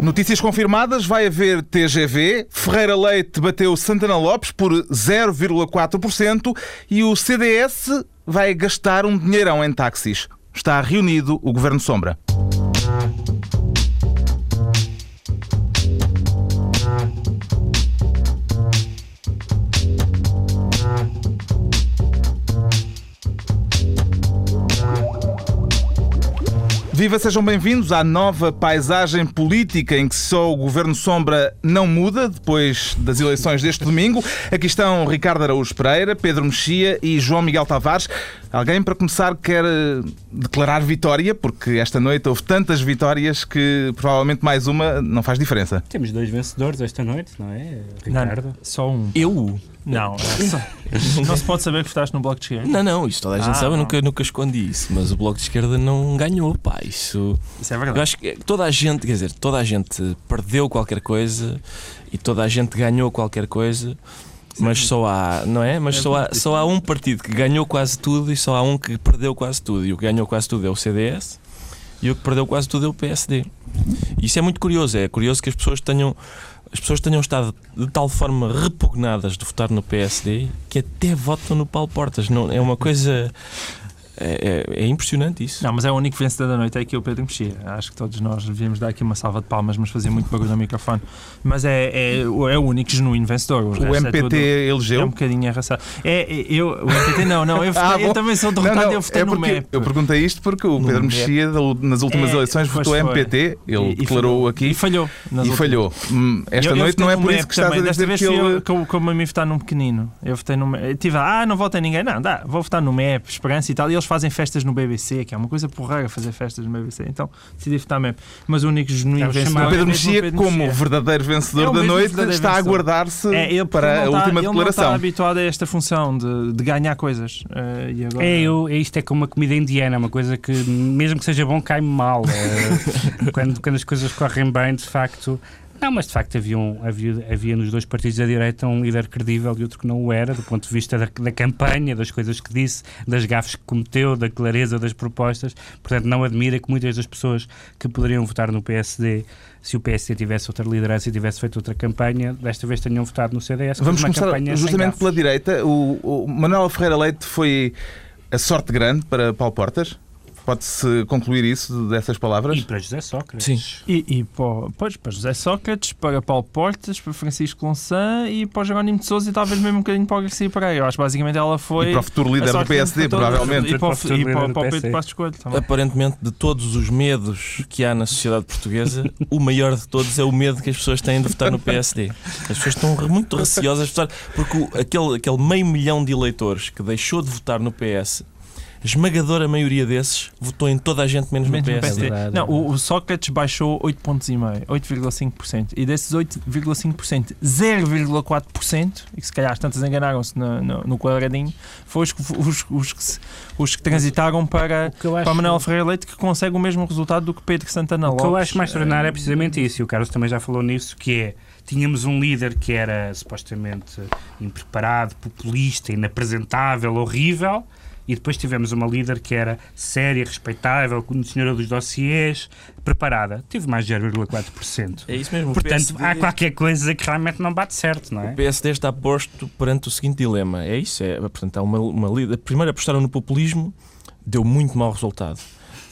Notícias confirmadas, vai haver TGV, Ferreira Leite bateu Santana Lopes por 0,4% e o CDS vai gastar um dinheirão em táxis. Está reunido o Governo Sombra. Viva, sejam bem-vindos à nova paisagem política em que só o Governo Sombra não muda depois das eleições deste domingo. Aqui estão Ricardo Araújo Pereira, Pedro Mexia e João Miguel Tavares. Alguém, para começar, quer eh, declarar vitória, porque esta noite houve tantas vitórias que provavelmente mais uma não faz diferença. Temos dois vencedores esta noite, não é, Ricardo? Não, só um. Eu? Não, é só... não se pode saber que votaste no Bloco de Esquerda. Não, não, isso toda a gente Ah, sabe, eu não. nunca, nunca escondi isso. Mas o Bloco de Esquerda não ganhou, pá. Isso. Isso é Eu verdade. acho que toda a gente, quer dizer, toda a gente perdeu qualquer coisa e toda a gente ganhou qualquer coisa. Mas só há, não é? Mas É só há, só há um partido que ganhou quase tudo e só há um que perdeu quase tudo. E o que ganhou quase tudo é o CDS e o que perdeu quase tudo é o PSD. E isso é muito curioso. É curioso que as pessoas tenham, as pessoas tenham estado de tal forma repugnadas de votar no PSD que até votam no Paulo Portas. Não, é uma coisa. É, é- é impressionante isso. Não, mas é o único vencedor da noite, é aqui o Pedro Mexia. Acho que todos nós devíamos dar aqui uma salva de palmas, mas fazia muito barulho no microfone. Mas é, é, é o único genuíno vencedor. O é MPT tudo- É um elegeu. bocadinho arrasado. É, é, eu, o MPT não, não, eu, Ah, eu também sou Não, derrotado não, eu votei é no MEP. eu perguntei isto porque o No Pedro. Mexia, nas últimas É, eleições, votou foi. MPT, ele E- e declarou falhou. aqui E falhou. e falhou. Hum, Esta Eu- eu noite votei não é por isso que estás também. a Desta dizer vez que ele. eu, como, como a mim votar num pequenino. Eu votei no MEP. Eu tive, ah, não votei em ninguém. Não, dá, vou votar no MEP, Esperança e tal. E eles fazem festas no BBC, que é uma coisa porreira fazer festas no BBC. Então decidi votar MEP. Mas o único genuíno É o vencedor. chamado O é Pedro mesmo o Mexia, como Mexia. verdadeiro vencedor É o da mesmo noite, está a aguardar-se É, ele, para ele a não tá- última ele está declaração. habituado a esta função de, de ganhar coisas. Eh, e agora... É, eu, é isto é como uma comida indiana, uma coisa que, mesmo que seja bom, cai mal. É, quando, quando as coisas correm bem, de facto. Não, mas de facto havia, um- havia, havia nos dois partidos da direita um líder credível e outro que não o era, do ponto de vista da, da campanha, das coisas que disse, das gafes que cometeu, da clareza das propostas. Portanto, não admira que muitas das pessoas que poderiam votar no PSD, se o PSD tivesse outra liderança e tivesse feito outra campanha, desta vez tenham votado no CDS. Vamos começar justamente pela direita. O, o Manuel Ferreira Leite foi a sorte grande para Paulo Portas. Pode-se concluir isso dessas palavras? E para José Sócrates. Sim. E, e para, pois, para José Sócrates, para Paulo Portas, para Francisco Louçã e para o Jerónimo de Sousa e talvez mesmo um bocadinho para o Garcia Pereira. Eu acho que basicamente ela foi. E para o futuro líder do PSD, provavelmente. E para, o- e para, para. Pedro Passos Coelho também. Aparentemente, de todos os medos que há na sociedade portuguesa, o maior de todos é o medo que as pessoas têm de votar no PSD. As pessoas estão muito receosas de votar, porque o- aquele, aquele meio milhão de eleitores que deixou de votar no PS, esmagadora maioria desses votou em toda a gente menos no Menos no PSD. PSD. Não, o, o Sócrates baixou 8 pontos e meio, 8,5%. E desses 8,5%, 0,4%, e que se calhar as tantas enganaram-se no, no, no quadradinho, foi os, que- os, os, que, se- os que transitaram para, O que eu acho- para Manuel Ferreira Leite, que consegue o mesmo resultado do que Pedro Santana O Lopes. que eu acho mais extraordinário é Eh, precisamente isso, e o Carlos também já falou nisso, que é, tínhamos um líder que era supostamente impreparado, populista, inapresentável, horrível, e depois tivemos uma líder que era séria, respeitável, conhecedora dos dossiês, preparada. Tive mais de 0,4%. É isso mesmo. o Portanto, PSD há qualquer coisa que realmente não bate certo, não O é? PSD está posto perante o seguinte dilema. É isso. É, portanto, há uma, uma líder. Primeiro apostaram no populismo, deu muito mau resultado.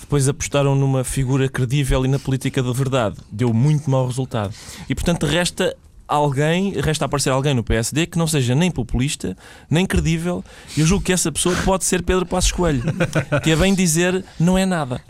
Depois apostaram numa figura credível e na política de verdade, deu muito mau resultado. E portanto resta alguém, resta aparecer alguém no PSD que não seja nem populista, nem credível. Eu julgo que essa pessoa pode ser Pedro Passos Coelho, que é bem dizer não é nada.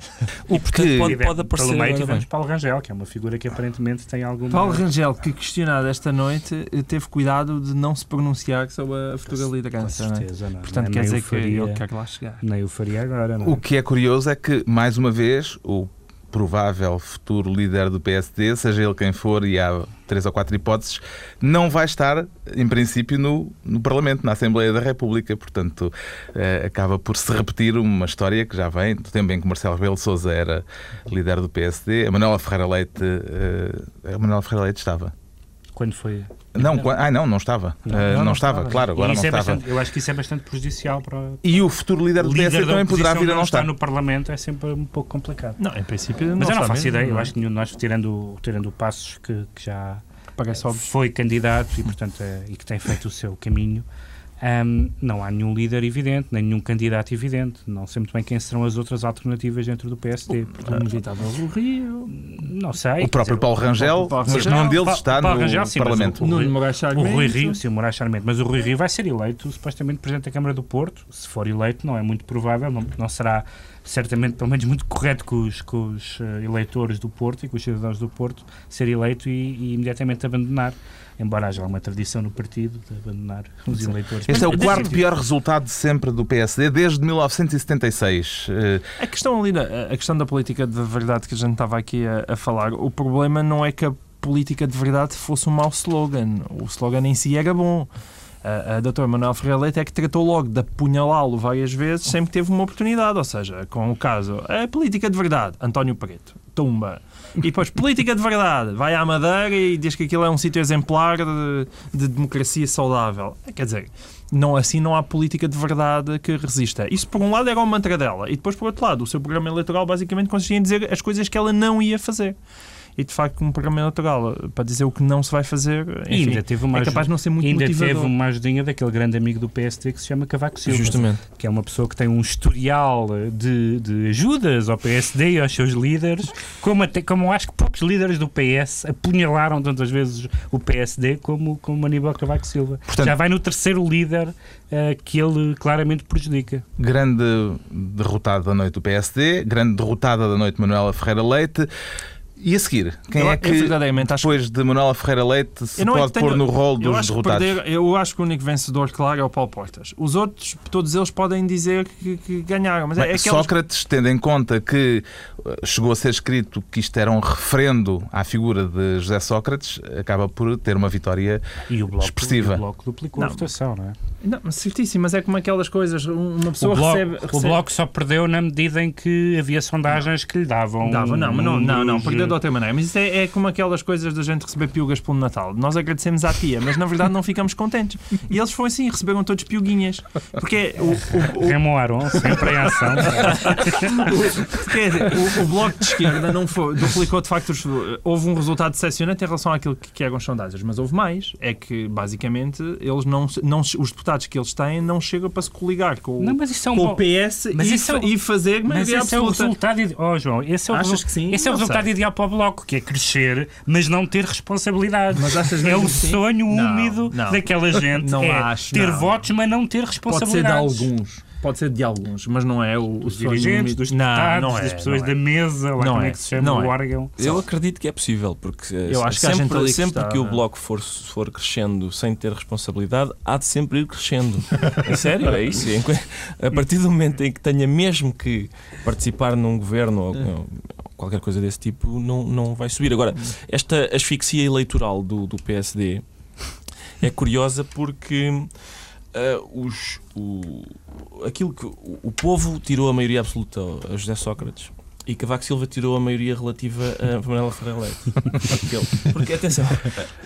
O E portanto que- pode, pode aparecer. Pelo meio tivemos. Paulo Rangel, que é uma figura que aparentemente tem alguma... Paulo Rangel, que questionado esta noite, eh, teve cuidado de não se pronunciar sobre a futura Com liderança. não é? certeza, não. Portanto, Nem quer o dizer que faria- ele quer lá chegar. Nem o faria agora, não é? O que é curioso é que, mais uma vez, o provável futuro líder do PSD, seja ele quem for, e há três ou quatro hipóteses, não vai estar, em princípio, no, no Parlamento, na Assembleia da República. Portanto, eh, acaba por se repetir uma história que já vem do tempo em que Marcelo Rebelo de Sousa era líder do PSD. A Manuela Ferreira Leite, eh, a Manuela Ferreira Leite estava. Quando foi. Não, qua- ai, não, não estava. Não, Eh, não, não, não estava, estava. claro, agora não é estava. bastante- eu acho que isso é bastante prejudicial para. E o futuro líder do líder PSD também poderá vir a não estar estar. no Parlamento é sempre um pouco complicado. Não, em princípio não Mas eu não faço mesmo, ideia, eu não é? acho que nenhum de nós, tirando, o- tirando Passos, que, que já foi candidato e, portanto, é- e que tem feito o seu caminho, hum, não há nenhum líder evidente, nem nenhum candidato evidente. Não sei muito bem quem serão as outras alternativas dentro do PSD. O inevitável do Rio, não sei. O próprio Paulo Rangel, o mas nenhum deles está Paulo no Rangel, sim, Parlamento. o- Nuno Rui- O Rui. Rio, sim, o Moraes Charmente, mas o Rui Rio vai ser eleito, supostamente Presidente da Câmara do Porto. Se for eleito, não é muito provável, não, não será certamente, pelo menos, muito correto com os, com os eh, eleitores do Porto e com os cidadãos do Porto ser eleito e, e imediatamente abandonar. Embora haja uma tradição no partido de abandonar os eleitores. Este é o Mas- quarto pior resultado de sempre do PSD desde 1976. Eh, A questão ali, da- a questão da política de verdade que a gente estava aqui a, a falar, o problema não é que a política de verdade fosse um mau slogan. O slogan em si era bom. A, a doutora Manuel Ferreira Leite é que tratou logo de apunhalá-lo várias vezes sempre teve uma oportunidade. Ou seja, com o caso, a política de verdade, António Preto, tumba. E depois, política de verdade, vai à Madeira e diz que aquilo é um sítio exemplar de, de democracia saudável. Quer dizer, não, assim não há política de verdade que resista. Isso, por um lado, era o mantra dela. E depois, por outro lado, o seu programa eleitoral basicamente consistia em dizer as coisas que ela não ia fazer. E, de facto, um programa eleitoral para dizer o que não se vai fazer, enfim, ainda teve uma é capaz de não ser muito ainda motivador. teve uma ajudinha daquele grande amigo do PSD que se chama Cavaco Silva. Justamente. que é uma pessoa que tem um historial de, de ajudas ao PSD e aos seus líderes, como, até, como acho que poucos líderes do PS apunhalaram tantas vezes o PSD como, como Aníbal Cavaco Silva. Portanto- Já vai no terceiro líder eh, que ele claramente prejudica. grande derrotado da noite do PSD, grande derrotada da noite Manuela Ferreira Leite. E a seguir, quem Eu- é eu que verdadeiramente acho depois de Manuela Ferreira Leite se Eu é pode pôr no rol eu dos que derrotados? perder- eu acho que o único vencedor, claro, é o Paulo Portas. Os outros, todos eles podem dizer que, que ganharam. Mas é, Bem, é Sócrates, tendo em conta que chegou a ser escrito que isto era um referendo à figura de José Sócrates, acaba por ter uma vitória E o Bloco, Expressiva. e o bloco duplicou Não. a votação, não é? Não, mas certíssimo, mas é como aquelas coisas. Uma O pessoa bloco, recebe, o recebe- bloco só perdeu na medida em que havia sondagens que lhe davam. Dava, não, mas não, não, não, perdeu de outra maneira. Mas isso é, é como aquelas coisas da gente receber piugas pelo Natal. Nós agradecemos à tia, mas na verdade não ficamos contentes. E eles foram assim, receberam todos piuguinhas. Porque o, o, o, Remo Aron, sempre em ação. Quer dizer, o, Bloco de Esquerda não foi, duplicou de facto. os- houve um resultado decepcionante em relação àquilo que, que eram as sondagens, mas houve mais. É que basicamente eles não, não os deputados que eles têm não chegam para se coligar com, o- Não, mas isso é um com bom- o PS Mas e, isso é e fazer Mas esse é o absoluta. resultado. ide- Oh, João, esse é o, Achas que sim? Esse é o Não resultado sei. ideal para o Bloco, que é crescer, mas não ter responsabilidade. Mas achas é o sonho úmido não. daquela gente. Não é acho, ter não. votos, mas não ter Pode ser de alguns. Pode ser de alguns, mas não é o, o Dos sonho dirigentes, dos Não, deputados, não é, das pessoas não é. da mesa, lá Não como é, é que se chama não o é. órgão. Eu acredito que é possível, porque eh, Eu acho que há gente sempre, que sempre está, que o? Bloco for, for crescendo sem ter responsabilidade, há de sempre ir crescendo. É sério, é isso. A partir do momento em que tenha mesmo que participar num governo ou, ou qualquer coisa desse tipo, não, não vai subir. Agora, esta asfixia eleitoral do, do PSD é curiosa porque ah, os, o, aquilo que o, o povo tirou a maioria absoluta a José Sócrates e Cavaco Silva tirou a maioria relativa a Manuela Ferreira Leite. Porque, atenção,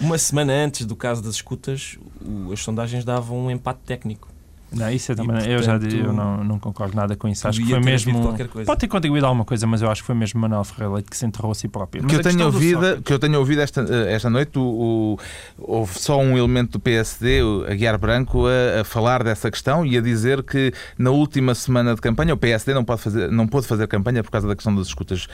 uma semana antes do caso das escutas, o- as sondagens davam um empate técnico. Não, isso é E, também, eu já portanto, digo, eu não, não concordo nada com isso. Acho que foi mesmo. qualquer coisa. Pode ter contribuído alguma coisa, mas eu acho que foi mesmo Manuel Ferreira Leite que se enterrou a si próprio. que eu, tenho ouvido, que eu tenho ouvido esta, esta noite, o, o- houve só um elemento do PSD, o Aguiar Branco, a, a falar dessa questão e a dizer que na última semana de campanha o PSD não, pode fazer, não pôde fazer campanha por causa da questão das escutas.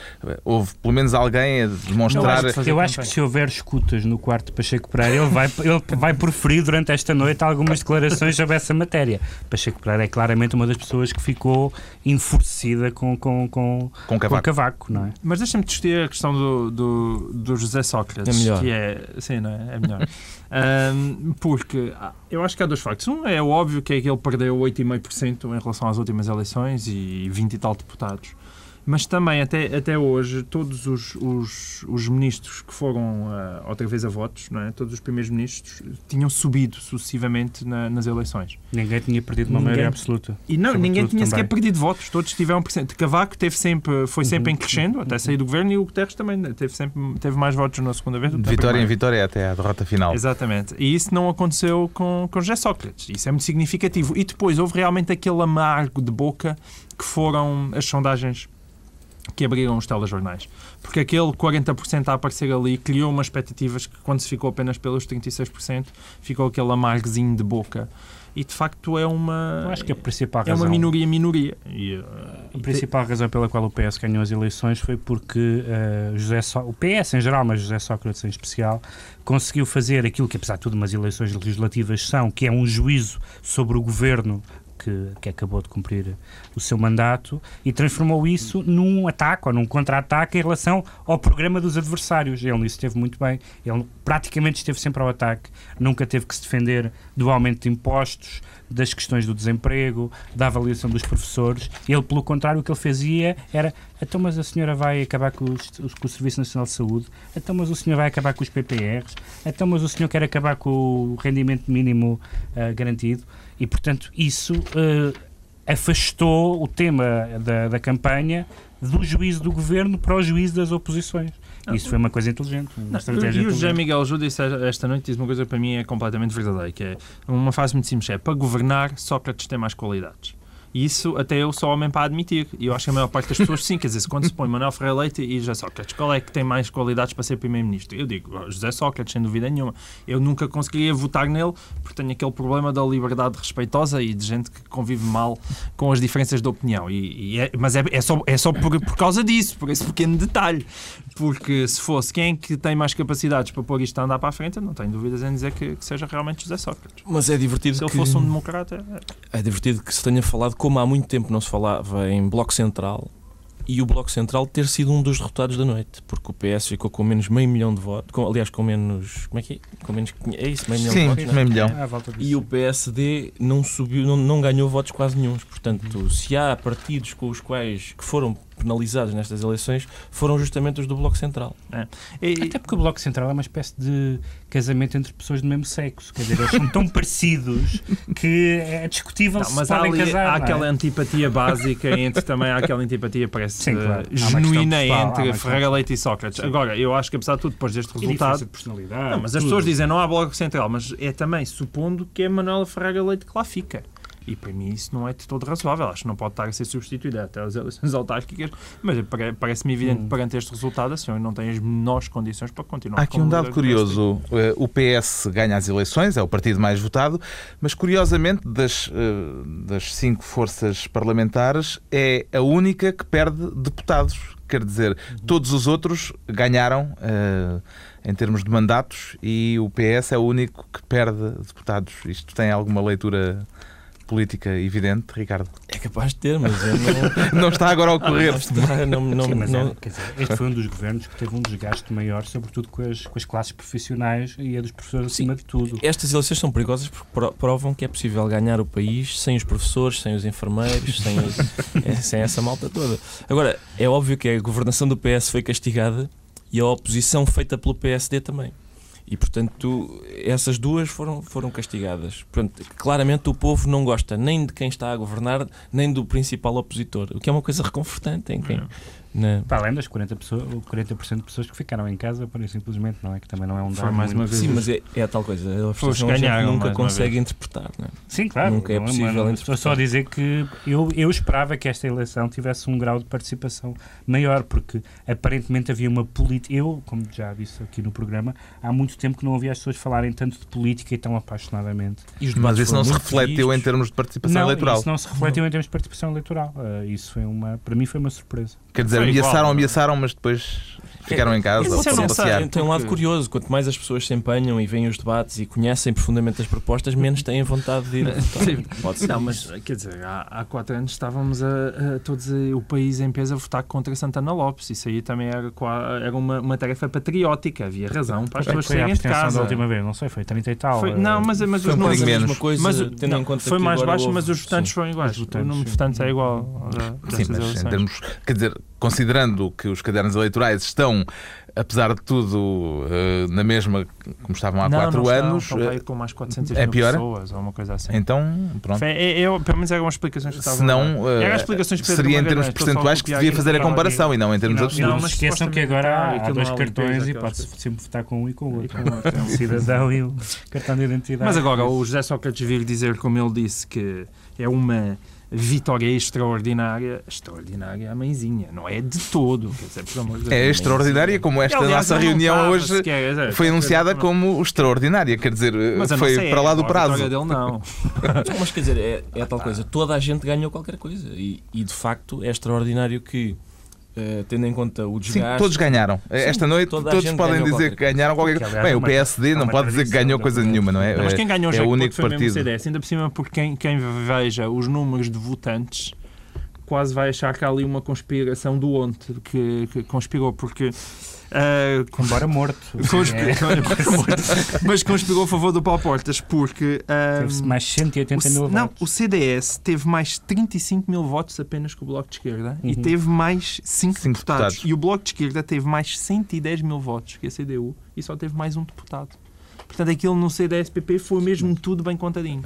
Houve pelo menos alguém a Eu demonstrar. acho, fazer eu acho que se houver escutas no quarto de Pacheco Pereira, ele vai, ele vai preferir durante esta noite algumas declarações sobre essa matéria. Pacheco Pereira é claramente uma das pessoas que ficou enfurecida com, com, com, Com com Cavaco. Cavaco, não é? Mas deixa-me discutir a questão do, do, do José Sócrates, É melhor. que é. Sim, não é? É melhor. Ahm, porque ah, eu acho que há dois factos. Um é óbvio que é que ele perdeu 8,5% em relação às últimas eleições e 20 e tal deputados. Mas também, até, até hoje, todos os, os, os ministros que foram uh, outra vez a votos, não é? todos os primeiros ministros, tinham subido sucessivamente na, nas eleições. Ninguém tinha perdido uma Ninguém- maioria absoluta. E não, ninguém tinha sequer também. perdido votos, todos tiveram presente. Cavaco teve sempre, foi sempre Uhum. em crescendo, até sair do governo, e o Guterres também teve, sempre, teve mais votos na segunda vez do que vitória em vitória até à derrota final. Exatamente. E isso não aconteceu com, com José Sócrates. Isso é muito significativo. E depois houve realmente aquele amargo de boca que foram as sondagens que abriram os telejornais. Porque aquele 40% a aparecer ali criou umas expectativas que, quando se ficou apenas pelos 36%, ficou aquele amargozinho de boca. E de facto é uma. Eu acho que a principal é razão, uma minoria-minoria. E, uh, a principal razão pela qual o PS ganhou as eleições foi porque eh, José Só- o PS em geral, mas José Sócrates em especial, conseguiu fazer aquilo que, apesar de tudo, umas eleições legislativas são, que é um juízo sobre o governo que, que acabou de cumprir o seu mandato e transformou isso num ataque ou num contra-ataque em relação ao programa dos adversários. Ele esteve muito bem. Ele praticamente esteve sempre ao ataque. Nunca teve que se defender do aumento de impostos, das questões do desemprego, da avaliação dos professores. Ele, pelo contrário, o que ele fazia era então, mas a senhora vai acabar com, os- com o Serviço Nacional de Saúde, então, mas o senhor vai acabar com os PPRs, então, mas o senhor quer acabar com o rendimento mínimo ah, garantido. E, portanto, isso ah, afastou o tema da, da campanha do juízo do governo para o juízo das oposições. Isso foi uma coisa inteligente. Uma Não, estratégia e o José. Miguel Júlio disse esta noite disse uma coisa que para mim é completamente verdadeira, que é uma frase muito simples, é para governar, Sócrates tem mais qualidades. Isso até eu sou homem para admitir. E eu acho que a maior parte das pessoas sim. Quer dizer, quando se põe Manuel Ferreira Leite e José Sócrates, qual é que tem mais qualidades para ser Primeiro-Ministro? Eu digo, "Oh, José Sócrates, sem dúvida nenhuma. Eu nunca conseguiria votar nele porque tenho aquele problema da liberdade respeitosa e de gente que convive mal com as diferenças de opinião. E, e é- mas é, é só, é só por, por causa disso, por esse pequeno detalhe. Porque se fosse quem é que tem mais capacidades para pôr isto a andar para a frente, não tenho dúvidas em dizer que, que seja realmente José Sócrates. Mas é divertido Se ele que... fosse um democrata, é- É divertido que se tenha falado, como há muito tempo não se falava em Bloco Central, e o Bloco Central ter sido um dos derrotados da noite, porque o PS ficou com menos meio milhão de votos, com- aliás, com menos. Como é que é? Com menos. É isso, meio milhão de Sim, votos. não é? meio milhão. Disso. E o PSD não subiu, não, não ganhou votos quase nenhums. Portanto, se há partidos com os quais que foram penalizados nestas eleições, foram justamente os do Bloco Central. e- Até porque o Bloco Central é uma espécie de casamento entre pessoas do mesmo sexo. Quer dizer, eles são tão parecidos que é discutível Não, se mas há, podem ali, casar. há não é? aquela antipatia básica entre também há aquela antipatia parece Sim, claro. eh, Há genuína pessoal, há entre Ferreira Leite e Sócrates. Sim. Agora, eu acho que apesar de tudo, depois deste diferença resultado, de personalidade. Não, mas as tudo. pessoas dizem não há Bloco Central, mas é também supondo que é Manuela Ferreira Leite que lá fica. E para mim isso não é de todo razoável. Acho que não pode estar a ser substituída até as eleições autárquicas. Mas pare- parece-me evidente Hum. perante este resultado, a senhora não tem as menores condições para continuar Há aqui um dado curioso. Eh, O PS ganha as eleições, é o partido mais votado, mas curiosamente, das, eh, das cinco forças parlamentares, é a única que perde deputados. Quer dizer, todos os outros ganharam eh, em termos de mandatos e o PS é o único que perde deputados. Isto tem alguma leitura política evidente, Ricardo? É capaz de ter, mas eu não. Não está agora a ocorrer. não está, não, não, Sim, mas é, não- quer dizer, este foi um dos governos que teve um desgaste maior, sobretudo com as, com as classes profissionais e a dos professores Sim. acima de tudo. Estas eleições são perigosas porque pro- provam que é possível ganhar o país sem os professores, sem os enfermeiros, sem, os- é, sem essa malta toda. Agora, é óbvio que a governação do PS foi castigada e a oposição feita pelo PSD também. E, portanto, essas duas foram, foram castigadas. Portanto, claramente o povo não gosta nem de quem está a governar, nem do principal opositor, o que é uma coisa reconfortante em quem. Na- Para além das 40%, pessoas, 40 de pessoas que ficaram em casa, por simplesmente, não é? Que também não é um dado mais uma vez Sim, mas é, é a tal coisa. A frustração que a gente ganharam, nunca consegue interpretar. Não é? Sim, claro. Nunca é não possível mas interpretar. Estou só a dizer que eu, eu esperava que esta eleição tivesse um grau de participação maior, porque aparentemente havia uma política. Eu, como já disse aqui no programa, há muito tempo que não ouvia as pessoas falarem tanto de política e tão apaixonadamente. E os Mas isso não se refletiu em termos de participação não, eleitoral. isso não se refletiu em termos de participação eleitoral. Ah, isso foi uma, para mim foi uma surpresa. Quer dizer, Foi igual, ameaçaram, é? ameaçaram, mas depois ficaram em casa, Isso é passear. Tem um lado curioso, quanto mais as pessoas se empenham e veem os debates e conhecem profundamente as propostas, menos têm vontade de ir. Pode ser Não, mas quer dizer, há, há quatro anos estávamos a, a todos a- o país em peso a votar contra Santana Lopes. Isso aí também era, era uma, uma tarefa patriótica. Havia razão para as é pessoas saírem de casa. da última vez? Não sei, foi 30 e tal. Foi- não, mas, mas Foi os um números. menos. mesma coisa, Mas, tendo não, em conta foi que mais baixo, houve- mas os votantes sim. foram iguais. Os votantes, o número de votantes é igual. Sim, destas mas em termos. Quer dizer, considerando que os cadernos eleitorais estão, apesar de tudo, eh, na mesma como estavam há não, quatro não anos, Estão, estão eh, com mais 400 é pior? pessoas ou uma coisa assim. então, pronto. É- é- pelo menos eram as explicações que estavam Se não, eh, Eram as explicações seria em termos percentuais que devia fazer a comparação e não em termos absolutos. não, mas esqueçam que agora há, dois cartões e pode-se sempre votar com um e com o outro. é um- cidadão e o cartão de identidade. Mas agora, o José Sócrates vir dizer, como ele disse, que é uma vitória extraordinária, extraordinária a mãezinha, não é de todo. Quer dizer, por amor de Deus, É extraordinária, como esta Aliás, nossa não reunião estava hoje sequer, é, foi anunciada dizer, como extraordinária, quer dizer, Mas não foi sei, para lá é, do prazo. dele não. Não, mas quer dizer, é, é tal coisa. Toda a gente ganhou qualquer coisa. E, e, de facto é extraordinário que, eh, tendo em conta o Sim, desgaste. todos ganharam. Esta noite toda a todos podem dizer que ganharam qualquer Que, coisa. Bem, é o PSD é não pode dizer que tradição ganhou coisa nenhuma, não é? Não, mas quem ganhou é já o que único foi mesmo o partido. CDS, ainda por cima porque quem, quem veja os números de votantes quase vai achar que há ali uma conspiração do ontem que, que conspirou, porque ah, Embora morto. Conspi- É, mas conspirou a favor do Paulo Portas porque ah, Teve-se mais o, 180 mil C- não, votos. o CDS teve mais 35 mil votos apenas que o Bloco de Esquerda e Uhum. teve mais 5 Cinco deputados. deputados. E o Bloco de Esquerda teve mais 110 mil votos que a CDU e só teve mais um deputado. Portanto, aquilo no CDS-PP foi mesmo tudo bem contadinho.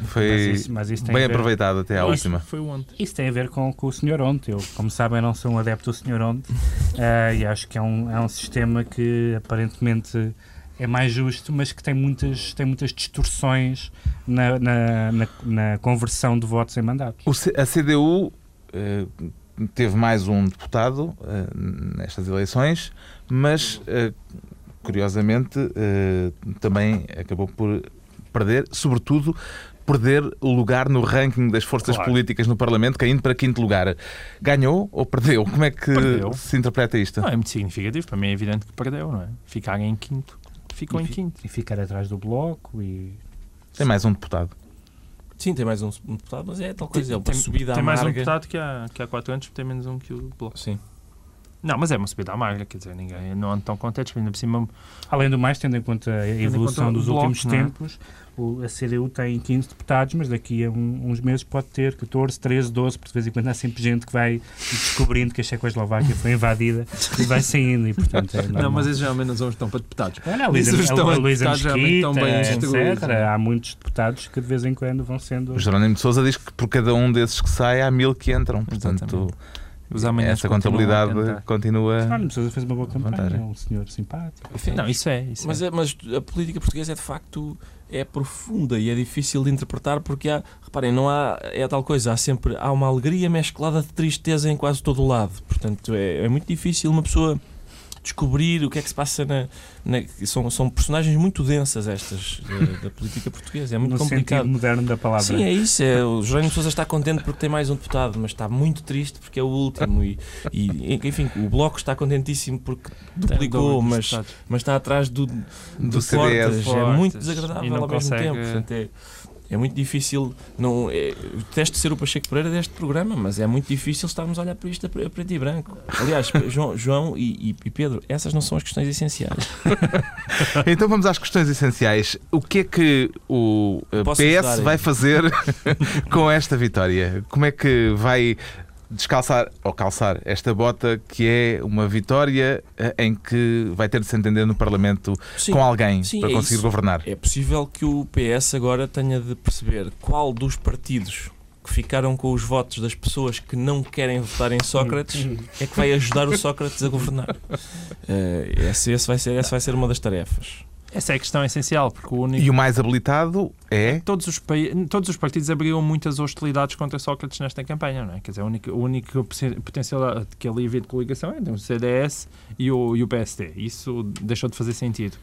Mas Foi isso, mas isso bem aproveitado até à Isso última. Foi ontem. Isso tem a ver com, com o Sr. Onte. Eu, como sabem, não sou um adepto do Sr. Onte eh, e acho que é um, é um sistema que aparentemente é mais justo, mas que tem muitas, tem muitas distorções na, na, na, na conversão de votos em mandatos. O C- a CDU eh, teve mais um deputado eh, nestas eleições, mas eh, curiosamente eh, também acabou por perder, sobretudo perder o lugar no ranking das forças Claro. políticas no Parlamento, caindo para quinto lugar. Ganhou ou perdeu? Como é que Perdeu. se interpreta isto? Não, é muito significativo. Para mim é evidente que perdeu, não é? Ficar em quinto. Ficou E em fi- quinto. E ficar atrás do bloco e Tem mais um deputado. Sim, tem mais um deputado, mas é tal coisa. É uma tem, subida tem mais um deputado que há, que há quatro anos, tem menos um que o Bloco. Sim. Não, mas é uma subida amarga, quer dizer, ninguém não andam tão contentes, ainda por cima Além do mais, tendo em conta a evolução conta dos bloco, últimos é? tempos, o- a CDU tem 15 deputados, mas daqui a um- uns meses pode ter 14, 13, 12, porque de vez em quando há sempre gente que vai descobrindo que a Checoslováquia foi invadida e vai saindo, e portanto é. Não, mas esses geralmente não são estão para deputados. Olha, a Isso Luísa, estão a, a Luísa bem Mesquita, instruídos, etc. é? Há muitos deputados que de vez em quando vão sendo... O Jerónimo de Sousa diz que por cada um desses que sai há mil que entram. Portanto, Exatamente. Os amanhãs essa contabilidade continua. Não precisa fez uma boa campanha, é um senhor simpático. Não, isso é. Isso Mas, é. é, mas a política portuguesa é de facto é profunda e é difícil de interpretar porque há, reparem, não há, é tal coisa, há sempre há uma alegria mesclada de tristeza em quase todo o lado. Portanto, é, é muito difícil uma pessoa descobrir o que é que se passa na. na- são, são personagens muito densas estas da, da política portuguesa. É muito no complicado. sentido moderno da palavra. Sim, é isso. É, o Jerónimo de Sousa está contente porque tem mais um deputado, mas está muito triste porque é o último. E, e, enfim, o Bloco está contentíssimo porque duplicou, mas, mas está atrás do, Do do. É muito desagradável E não ao mesmo tempo. Portanto, é, é muito difícil. Não, é, eu detesto ser o Pacheco Pereira deste programa, mas é muito difícil estarmos a olhar para isto a pre- a preto e branco. Aliás, João, João e, e- Pedro, essas não são as questões essenciais. Então vamos às questões essenciais. O que é que o eh, Posso PS vai fazer com esta vitória? Como é que vai descalçar ou calçar esta bota que é uma vitória eh, em que vai ter de se entender no Parlamento Sim, com alguém sim, para é conseguir isso. governar? É possível que o PS agora tenha de perceber qual dos partidos que ficaram com os votos das pessoas que não querem votar em Sócrates é que vai ajudar o Sócrates a governar. Eh, esse, esse vai ser, essa vai ser uma das tarefas. Essa é a questão essencial, porque o único. E o mais habilitado é Todos os, pai- todos os partidos abriram muitas hostilidades contra Sócrates nesta campanha, não é? Quer dizer, o único, o único poten- potencial que ali havia de coligação é o CDS e o, e o PSD. Isso deixou de fazer sentido.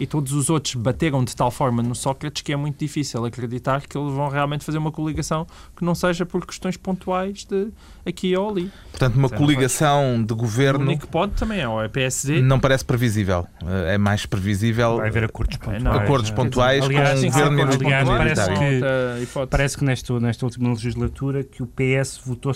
E todos os outros bateram de tal forma no Sócrates que é muito difícil acreditar que eles vão realmente fazer uma coligação que não seja por questões pontuais de aqui ou ali. portanto uma não coligação de O governo único que pode também é o PSD. não parece previsível. É mais previsível Vai haver acordos Ok, pontuais. não, acordos é. pontuais Aliás, com o governo aliás, o parece que-. Parece que nesta, nesta última legislatura que o PS votou,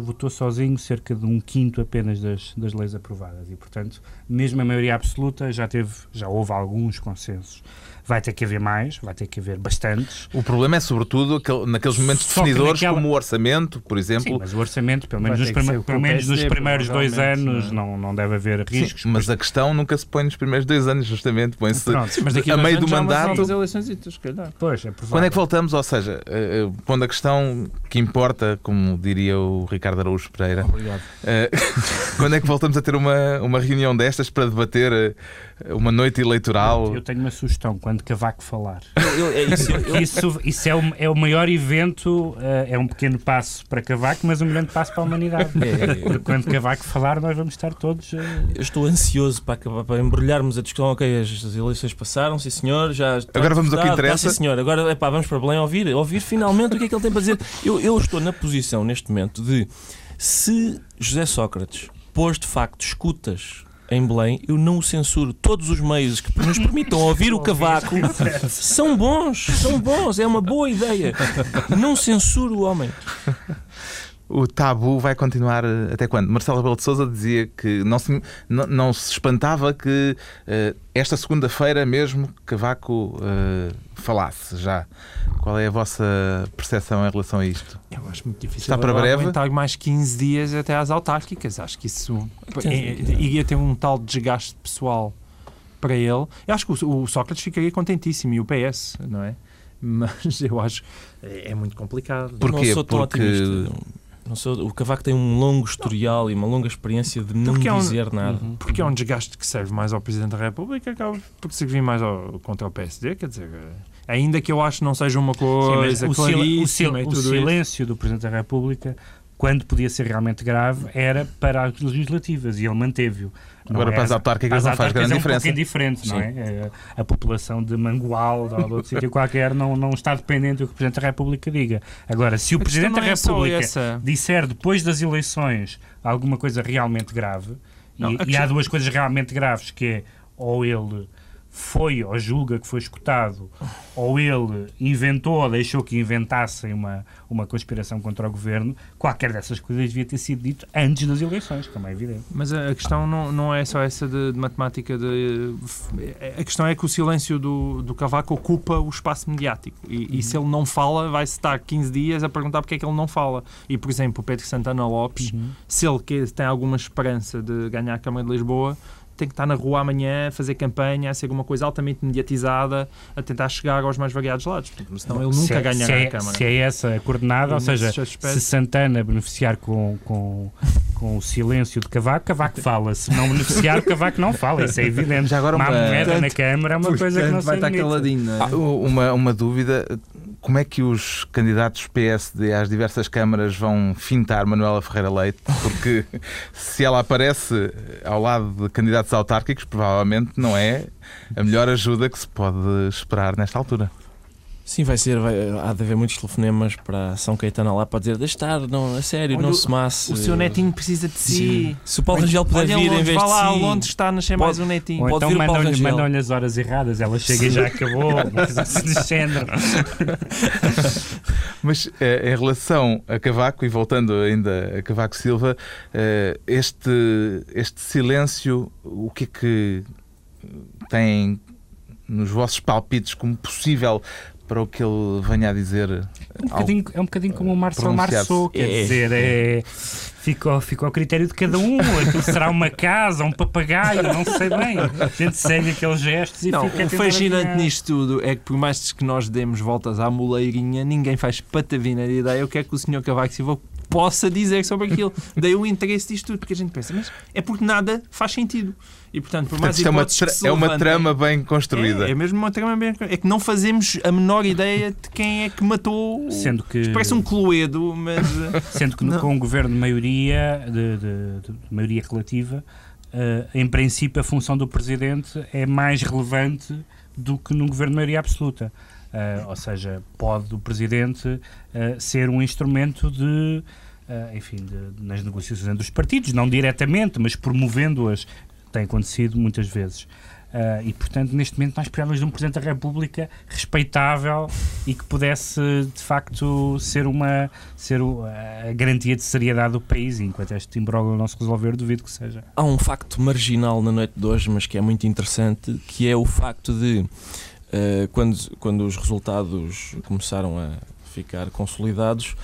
votou sozinho cerca de um quinto apenas das, das leis aprovadas e, portanto, mesmo a maioria absoluta já teve, já houve alguns alguns consensos. Vai ter que haver mais, vai ter que haver bastantes. O problema é, sobretudo, aquele- naqueles momentos Só definidores, naquela- como o orçamento, por Sim, exemplo. mas o orçamento, pelo menos, nos, prime- pelo menos nos primeiros dois anos não é? não, não deve haver Sim, riscos. mas a questão nunca se põe nos primeiros dois anos, justamente. Põe-se Pronto, Mas daqui a meio do mandato. eleições, se calhar. Pois, é provável. Quando é que voltamos? Ou seja, eh, eh, pondo a questão que importa, como diria o Ricardo Araújo Pereira, Obrigado. eh, quando é que voltamos a ter uma, uma reunião destas para debater uma noite eleitoral? Eu tenho uma sugestão, quando Cavaco falar. Eu- eu- é isso, eu- Isso, isso é, o, é o maior evento, eh, é um pequeno passo para Cavaco, mas um grande passo para a humanidade. É, é, Porque quando Cavaco falar, nós vamos estar todos. eh, Eu estou ansioso para, acabar, para embrulharmos a discussão. Ok, as, as eleições passaram, sim senhor. Já Agora vamos ao que tá, interessa. sim senhor. Agora epá, vamos para Belém ouvir, ouvir finalmente o que é que ele tem para dizer. Eu, eu estou na posição neste momento de se José Sócrates pôs de facto escutas em Belém, eu não o censuro. Todos os meios que nos permitam ouvir o cavaco são bons, são bons, é uma boa ideia. Não censuro o homem. O tabu vai continuar eh, até quando? Marcelo Rebelo de Sousa dizia que não se, não, não se espantava que eh, esta segunda-feira mesmo Cavaco eh, falasse já. Qual é a vossa percepção em relação a isto? Eu acho muito difícil Está para breve? aguentar mais 15 dias até às autárquicas. Acho que isso é- iria ter um tal desgaste pessoal para ele. Eu acho que o, o Sócrates ficaria contentíssimo e o PS, não é? Mas eu acho é, é muito complicado. Porquê? Não sou tão Porque- otimista. Não sou, o Cavaco tem um longo historial e uma longa experiência de não Porque é um- dizer nada. Porque é um desgaste que serve mais ao Presidente da República, acaba por servir mais ao, contra o PSD. Quer dizer, ainda que eu acho que não seja uma Sim, mas coisa o, sil- o, claríssima sil- o tudo isso. silêncio do Presidente da República, quando podia ser realmente grave, era para as legislativas e ele manteve-o. Agora é para as autárquicas As não faz grande é um diferença. diferente, não é? É, A população de Mangual ou de outro sítio qualquer não, não está dependente do que o Presidente da República diga. Agora, se o A Presidente da é República essa. disser depois das eleições alguma coisa realmente grave, Não, e, e há duas coisas realmente graves, que é ou ele foi ou julga que foi escutado, ou ele inventou ou deixou que inventassem uma, uma conspiração contra o governo, qualquer dessas coisas devia ter sido dito antes das eleições, como é evidente. Mas a questão não, não é só essa de, de matemática. De, a questão é que o silêncio do, do Cavaco ocupa o espaço mediático. E, e se ele não fala, vai-se estar 15 dias a perguntar porque é que ele não fala. E, por exemplo, o Pedro Santana Lopes, se ele tem alguma esperança de ganhar a Câmara de Lisboa, tem que estar na rua amanhã, a fazer campanha, a ser uma coisa altamente mediatizada, a tentar chegar aos mais variados lados. Senão ele Se nunca é- ganhará se é, a Câmara. Se é essa a coordenada, ou seja, aspecto- se Santana beneficiar com, com, com o silêncio de Cavaco, Cavaco fala. Se não beneficiar, Cavaco não fala. Isso é evidente. Já agora Uma uma- moeda na Câmara é uma coisa que não se vai estar admite. caladinho, não é? Ah, uma, uma dúvida: como é que os candidatos PSD às diversas câmaras vão fintar Manuela Ferreira Leite? Porque se ela aparece ao lado de candidatos autárquicos, provavelmente não é a melhor ajuda que se pode esperar nesta altura. Sim, vai ser. Vai, há de haver muitos telefonemas para a São Caetano lá para dizer: deixa estar, não, a sério, Olha, não se masse. O seu netinho precisa de si. Sim. Se o Paulo Rangel puder vir em Londres, vez vá de lá, si, Londres está a nascer mais um netinho. Ou Pode então vir o Paulo mandam-lhe mandam as horas erradas, ela chega e já acabou, coisa assim de género. Mas eh, em relação a Cavaco, e voltando ainda a Cavaco Silva, eh, este, este silêncio, o que é que tem nos vossos palpites como possível para o que ele venha a dizer? Um bocadinho, é um bocadinho como o Marcel. Marceau, quer É. dizer, é, fica, ao- fica ao critério de cada um. Aquilo será uma casa, um papagaio, não sei bem. A gente segue aqueles gestos e Não, fica o fascinante nisto tudo é que por mais que nós demos voltas à moleirinha, ninguém faz patavina de ideia o que é que o Sr. Cavaco Silva possa dizer sobre aquilo. Daí o interesse disto tudo, porque a gente pensa, mas é porque nada faz sentido. E portanto, por mais Portanto, isto é uma, é uma trama bem construída. É, é mesmo uma trama bem. É que não fazemos a menor ideia de quem é que matou. o- Sendo que, Parece um cluedo, mas. sendo que Não. com um governo de maioria, de, de- de maioria relativa, eh, em princípio a função do Presidente é mais relevante do que num governo de maioria absoluta. Eh, ou seja, pode o Presidente eh, ser um instrumento de, eh, enfim, de- nas negociações entre os partidos, não diretamente, mas promovendo-as, tem acontecido muitas vezes. Uh, e, portanto, neste momento nós esperamos de um Presidente da República respeitável e que pudesse, de facto, ser, uma, ser a garantia de seriedade do país. E enquanto este imbróglio não se resolver, duvido que seja. Há um facto marginal na noite de hoje, mas que é muito interessante, que é o facto de, uh, quando, quando os resultados começaram a ficar consolidados,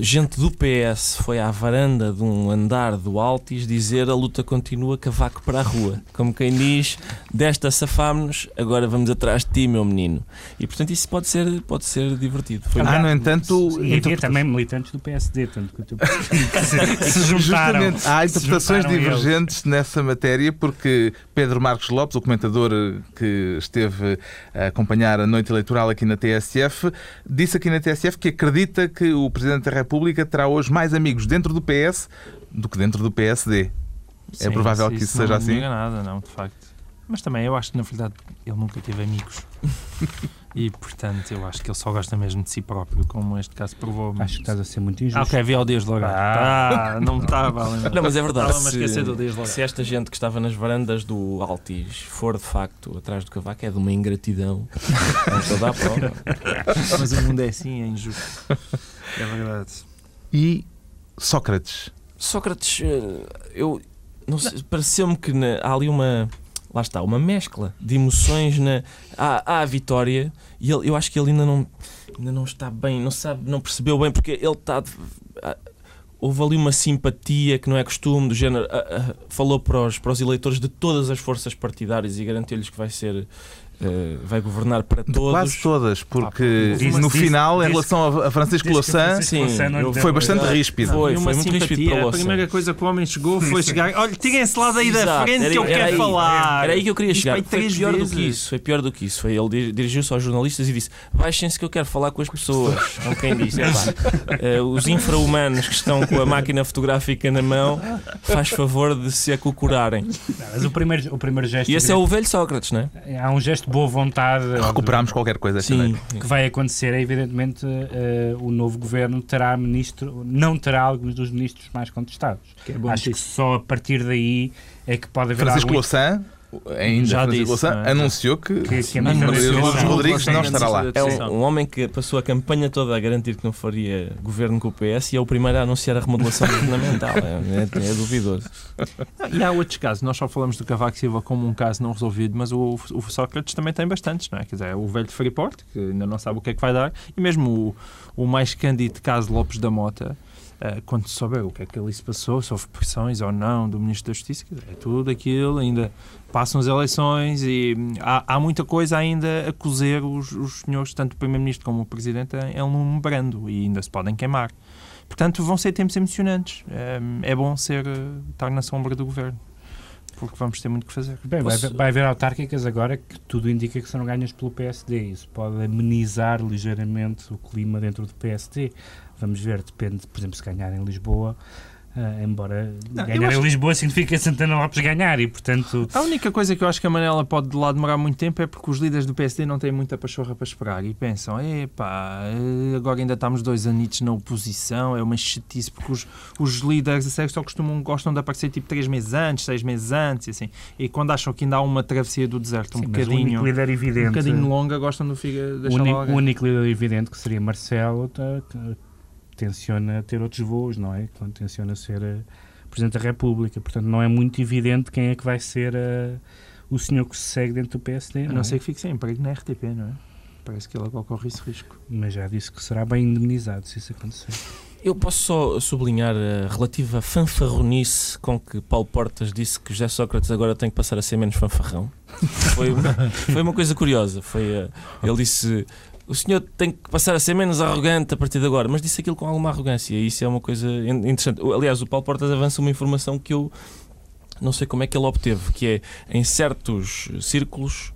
gente do PS foi à varanda de um andar do Altis dizer a luta continua, cavaco para a rua. Como quem diz, desta safámos-nos, agora vamos atrás de ti, meu menino. E portanto isso pode ser, pode ser divertido. Foi ah, no entanto... E havia também militantes do PSD, tanto que, que se juntaram. Justamente, há interpretações divergentes eles. nessa matéria, porque Pedro Marcos Lopes, o comentador que esteve a acompanhar a noite eleitoral aqui na TSF, disse aqui na TSF que acredita que o Presidente da República terá hoje mais amigos dentro do PS do que dentro do PSD. É Sim, é provável que isso seja não assim? Não nada, não, de facto. Mas também eu acho que, na verdade, ele nunca teve amigos. e, portanto, eu acho que ele só gosta mesmo de si próprio, como este caso provou. Acho que estás a ser muito injusto. Ah, ok, vi ao Dias de Ah, não me estava a Não, mas é verdade. Se, se esta gente que estava nas varandas do Altis for, de facto, atrás do cavaco, é de uma ingratidão. Não toda a prova. mas o mundo é assim, é injusto. É verdade. E Sócrates? Sócrates, eh, eu não sei, pareceu-me que na, há ali uma lá está, uma mescla de emoções na há a vitória e ele, eu acho que ele ainda não ainda não está bem, não sabe, não percebeu bem porque ele está houve ali uma simpatia que não é costume do género, falou para os, para os eleitores de todas as forças partidárias e garantiu-lhes que vai ser Uh, vai governar para todos. Quase todas, porque ah, no final, em relação a Francisco Louçã, foi bastante ríspido. Foi, foi muito ríspido para A primeira coisa que o homem chegou foi chegar. Olha, tirem-se lá daí Exato. da frente era, que eu quero aí, falar. Era aí que eu queria chegar. Foi pior vezes. do que isso. Foi pior do que isso. Foi, ele dirigiu-se aos jornalistas e disse: Baixem-se que eu quero falar com as pessoas. Como quem disse. Uh, os infra-humanos que estão com a máquina fotográfica na mão, faz favor de se acocorarem. Mas o primeiro, o primeiro gesto. E esse é o velho Sócrates, não é? Há um gesto boa vontade. Recuperamos de, qualquer coisa. Sim, que vai acontecer é, evidentemente, uh, o novo governo terá ministro, não terá alguns dos ministros mais contestados. Que é Acho que só a partir daí é que pode haver Francisco algum... Louçã ainda já disse, Louçã, é? anunciou que, que, que Manuel Rodrigues não estará lá. É um, um, homem que passou a campanha toda a garantir que não faria governo com o PS e é o primeiro a anunciar a remodelação governamental. É, é, é, duvidoso. E há outros casos. Nós só falamos do Cavaco Silva como um caso não resolvido, mas o, o Sócrates também tem bastantes, não é? Quer dizer, o velho Freeport, que ainda não sabe o que é que vai dar, e mesmo o, o mais cândido caso Lopes da Mota, Uh, quando souber o que é que ali se passou, se houve pressões ou não do Ministro da Justiça, é tudo aquilo, ainda passam as eleições e há, há muita coisa ainda a cozer os, os senhores, tanto o Primeiro-Ministro como o Presidente, é um brando e ainda se podem queimar. Portanto, vão ser tempos emocionantes. É, é bom ser, estar na sombra do Governo porque vamos ter muito que fazer. Bem, vai, vai haver autárquicas agora que tudo indica que serão ganhas pelo PSD. Isso pode amenizar ligeiramente o clima dentro do PSD. Vamos ver, depende, por exemplo, se ganhar em Lisboa. Uh, embora não, ganhar em Lisboa significa Santana Lopes ganhar e, portanto... A única coisa que eu acho que a Manela pode lá demorar muito tempo é porque os líderes do PSD não têm muita pachorra para esperar e pensam, epá, agora ainda estamos dois anitos na oposição, é uma chatice, porque os, os líderes a sério só costumam, gostam de aparecer tipo três meses antes, seis meses antes, e assim, e quando acham que ainda há uma travessia do deserto um Sim, bocadinho... líder evidente, um bocadinho longa, gostam do figa, o único, o único líder evidente que seria Marcelo... Tá, tenciona ter outros voos, não é? Quando tenciona ser uh, Presidente da República. Portanto, não é muito evidente quem é que vai ser uh, o senhor que se segue dentro do PSD. A não, é? ser que fique sem emprego na RTP, não é? Parece que ele agora corre esse risco. Mas já disse que será bem indemnizado se isso acontecer. Eu posso só sublinhar a relativa fanfarronice com que Paulo Portas disse que José Sócrates agora tem que passar a ser menos fanfarrão. Foi uma, foi uma coisa curiosa. Foi, ele disse o senhor tem que passar a ser menos arrogante a partir de agora, mas disse aquilo com alguma arrogância e isso é uma coisa interessante. Aliás, o Paulo Portas avança uma informação que eu não sei como é que ele obteve, que é em certos círculos.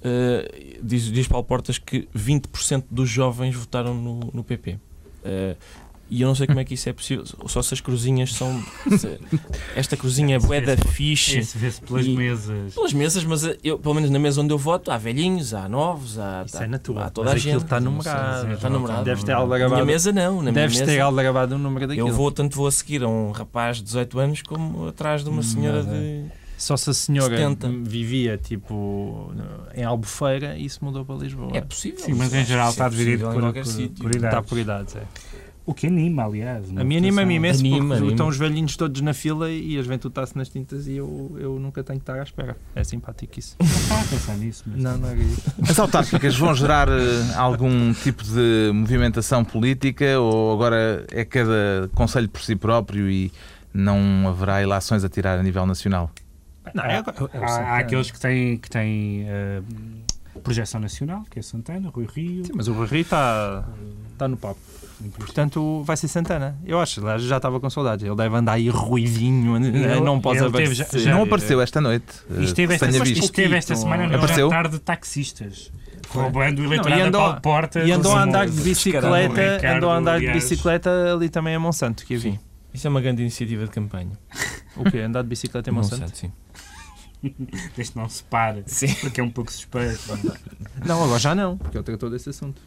Uh, diz, diz Paulo Portas que 20% dos jovens votaram no, no PP. Uh, e eu não sei como é que isso é possível. Só se as cruzinhas são. Esta cruzinha é bué da fixe. Isso vê-se pelas e, mesas. Pelas mesas, mas eu, pelo menos na mesa onde eu voto, há velhinhos, há novos, há, isso há, é na tua. há toda mas a gente. está numerado. Está numerado. Deves ter aldrabado. Na minha mesa não. Na Deves minha ter mesa, aldrabado o número daquilo. Eu vou, tanto vou a seguir a um rapaz de 18 anos como atrás de uma senhora de Só se a senhora 70. vivia tipo no- em Albufeira e isso mudou para Lisboa. É possível. Sim, mas em geral está É dividido possível em por, por, sítio. por Está por idades, é. O que anima, aliás. A mim anima-me imenso Anima, porque anima. estão os velhinhos todos na fila e a juventude está-se nas tintas e eu, eu nunca tenho que estar à espera. É simpático isso. Não estava a pensar nisso, mas... Não, não é isso. As autárquicas vão gerar eh, algum tipo de movimentação política ou agora é cada conselho por si próprio e não haverá ilações a tirar a nível nacional? Não, é, agora- é há, aqueles que têm, que têm eh, projeção nacional, que é Santana, Rui Rio. Sim, mas o Rui Rio está está no papo. Portanto, vai ser Santana. Eu acho, já estava com saudades. Ele deve andar aí ruivinho, Ele- não pode aparecer. já- já- Não apareceu esta noite. eh, Isto teve que esta, visto. teve esta semana no Apareceu? jantar de taxistas. Roubando o eleitorado e a andou- Porta. E andou a andar de Ricardo, bicicleta, andou a andar de bicicleta ali também a Monsanto, que eu vi. Sim. Isso é uma grande iniciativa de campanha. O quê? Andar de bicicleta em Monsanto? Monsanto, sim. Desde não se pare, Sim. porque é um pouco suspeito. Não, agora já não, porque ele tratou desse assunto.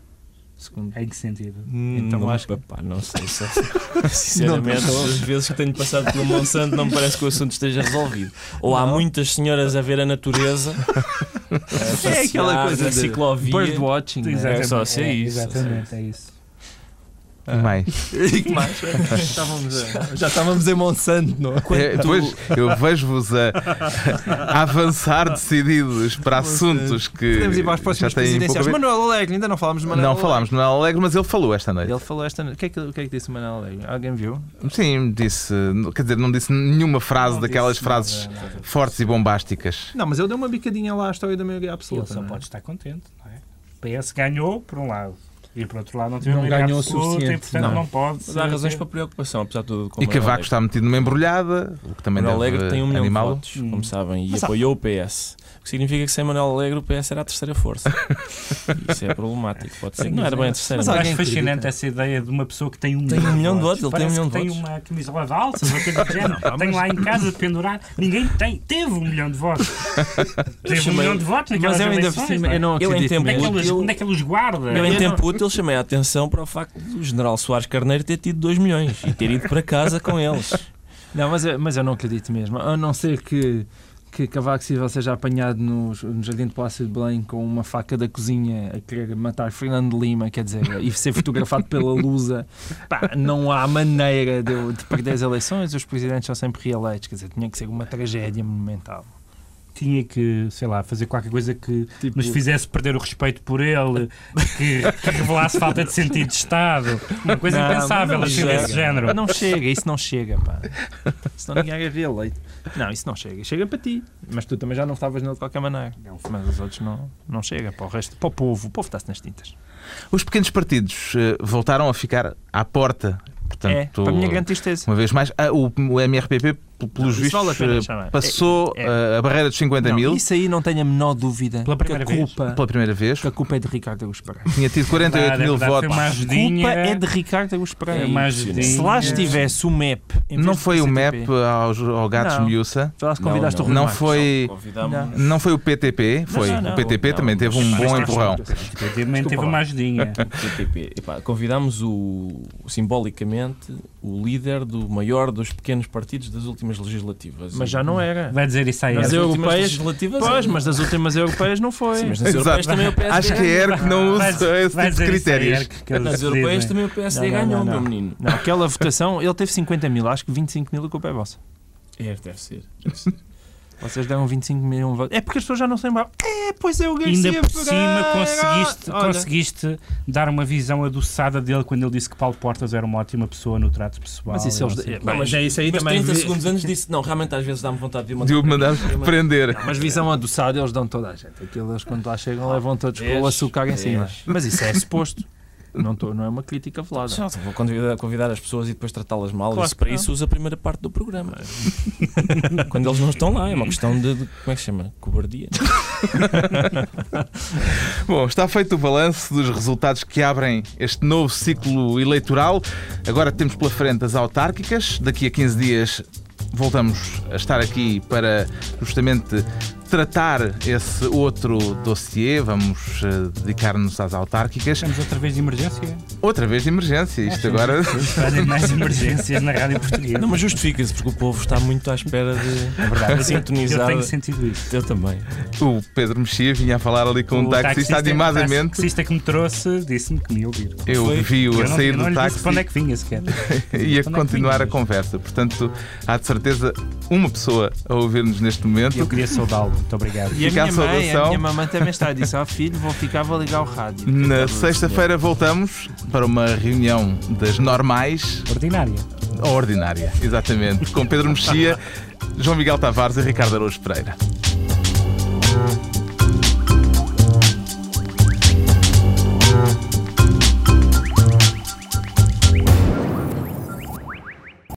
Segundo. Em que sentido? Então não, acho que- pá, não sei. Só, sinceramente, as vezes que tenho passado pelo Monsanto, não me parece que o assunto esteja resolvido. Ou há Não. muitas senhoras a ver a natureza, a É aquela coisa de ciclovia. Birdwatching. né? Exato. só ser é, isso, Exatamente, é isso. E mais. E que mais? Estávamos a- já estávamos em Monsanto, não é? É, Depois eu vejo-vos a, a avançar decididos para assuntos que Podemos ir para as já próximas pouco presidenciais. Manuel Alegre, ainda não falámos de Manuel Não Alegre. falámos do Manuel Alegre, mas ele falou esta noite. Ele falou esta noite. O que é que, o que, é que disse o Manuel Alegre? Alguém viu? Sim, disse, quer dizer, não disse nenhuma frase Não daquelas disse frases nada, nada. fortes e bombásticas. Não, mas ele deu uma bicadinha lá à história da maioria Ele absoluta. só não é? pode estar contente, não é? PS ganhou, por um lado. E por outro lado, não teve Não ganhou o absoluta e, suficiente, portanto, não. não, pode. Mas há razões para preocupação, apesar de tudo. E Cavaco está metido numa embrulhada, o que também Manuel deve Alegre tem um milhão de votos, Hum. como sabem, e Mas há- apoiou o PS. O que significa que sem Manuel Alegre o PS era a terceira força. Isso é problemático. Pode ser que não era bem a terceira. Mas acho fascinante essa ideia de uma pessoa que tem um Tem um milhão de votos, ele tem um milhão de tem votos. uma camisola de alças, ou coisa do género. Tenho mas- lá em casa pendurado. Ninguém tem. Teve um milhão de votos. Teve um chamei- milhão de votos naquelas Mas eu ainda por eleições. cima, não eu não Ele em acredito tempo Onde é que útil- Onde é guardam? Eu, em tempo útil, chamei a atenção para o facto do general Soares Carneiro ter tido 2 milhões e ter ido para casa com eles. Não, mas eu, mas eu não acredito mesmo. A não ser que, que Cavaco Silva seja apanhado no, no Jardim de Palácio de Belém com uma faca da cozinha a querer matar Fernando Lima, quer dizer, e ser fotografado pela Lusa. Pá, não há maneira de, de perder as eleições. Os presidentes são sempre reeleitos. Quer dizer, tinha que ser uma tragédia monumental. Tinha que, sei lá, fazer qualquer coisa que Tipo, nos fizesse perder o respeito por ele, que, que revelasse falta de sentido de Estado. Uma coisa Não, impensável não assim chega. desse género. Não chega, isso não chega, pá. Senão ninguém é reeleito. Não, isso não chega. Chega para ti. Mas tu também já não estavas nele de qualquer maneira. Mas os outros não, não chega. Para o resto, para o povo. O povo está-se nas tintas. Os pequenos partidos eh, voltaram a ficar à porta. é, Portanto, para a minha grande tristeza. uma vez mais, ah, o, o MRPP, pelos Não, isso vale a vistos, pena eh, passou É- eh, a barreira dos 50 Não, mil Isso aí não tenho a menor dúvida Pela que a primeira vez. culpa, pela primeira vez. que a culpa é de Ricardo Agus Pereira. Tinha tido 48 Verdade, é mil votos. A culpa é de Ricardo Agus Pereira. É. Se lá estivesse o MEP. Não foi o MEP aos, ao Gatos Não. Miúça. Lá se convidaste Não, Não Marques. foi, não foi o PTP, foi. não, não. o PTP Não, também teve um bom empurrão. Teve uma ajudinha. Convidámos o, simbolicamente o líder do maior dos pequenos partidos das últimas legislativas. Mas já não era. Vai dizer isso aí. Mas Nas últimas europeias- legislativas. Pois, é. mas das últimas europeias não foi. Sim, mas nas Exato. europeias também o PSD Acho que é. ERC não usa esse tipo de dizer isso aí, critérios. Nas europeias dizem. também o PSD Não, não, ganhou, não, meu menino. Não, aquela votação, ele teve 50 mil, acho que 25 mil a culpa é vossa. É, deve ser. Vocês deram 25 mil votos. É porque as pessoas já não se lembram. É, pois é o Garcia Ainda por cima conseguiste, Olha, conseguiste dar uma visão adoçada dele quando ele disse que Paulo Portas era uma ótima pessoa no trato pessoal. Mas isso eles. não é, bem, mas é isso aí Mas também. 30 vi- segundos antes disse, não, realmente às vezes dá-me vontade de o De mandar Mas- prender. Mas visão adoçada eles dão toda a gente. Aquilo eles quando lá chegam levam todos com o açúcar em cima. Mas isso é suposto. Não, tô, não é uma crítica velada. Só vou convidar, convidar as pessoas e depois tratá-las mal. Claro isso, para não. isso usa a primeira parte do programa. Quando eles não estão lá, é uma questão de, de- como é que se chama? Cobardia. Bom, está feito o balanço dos resultados que abrem este novo ciclo eleitoral. Agora temos pela frente as autárquicas. Daqui a 15 dias voltamos a estar aqui para justamente tratar esse outro dossiê, vamos eh, dedicar-nos às autárquicas. Estamos outra vez de emergência. Outra vez de emergência, isto agora. Fazem mais emergências na rádio portuguesa. Não, mas justifica-se, porque o povo está muito à espera de É verdade, eu, sintonizar. eu tenho sentido isso. Eu também. O Pedro Mexia vinha a falar ali com um O taxista O animadamente. taxista que me trouxe disse-me que me ia ouvir. Eu Foi? vi-o Eu a não- sair eu não do táxi para onde é que vinha sequer. e a é que continuar a vinhas? conversa. Portanto, há de certeza uma pessoa a ouvir-nos neste momento. Eu queria saudá-lo. Muito obrigado. E Fica a, minha a mãe, a minha mamãe também está. Disse ao oh, filho: vou ficar, vou ligar o rádio. Na sexta-feira voltamos para uma reunião das normais. Ordinária. Ordinária, exatamente. Com Pedro Mexia, João Miguel Tavares e Ricardo Araújo Pereira. Hum.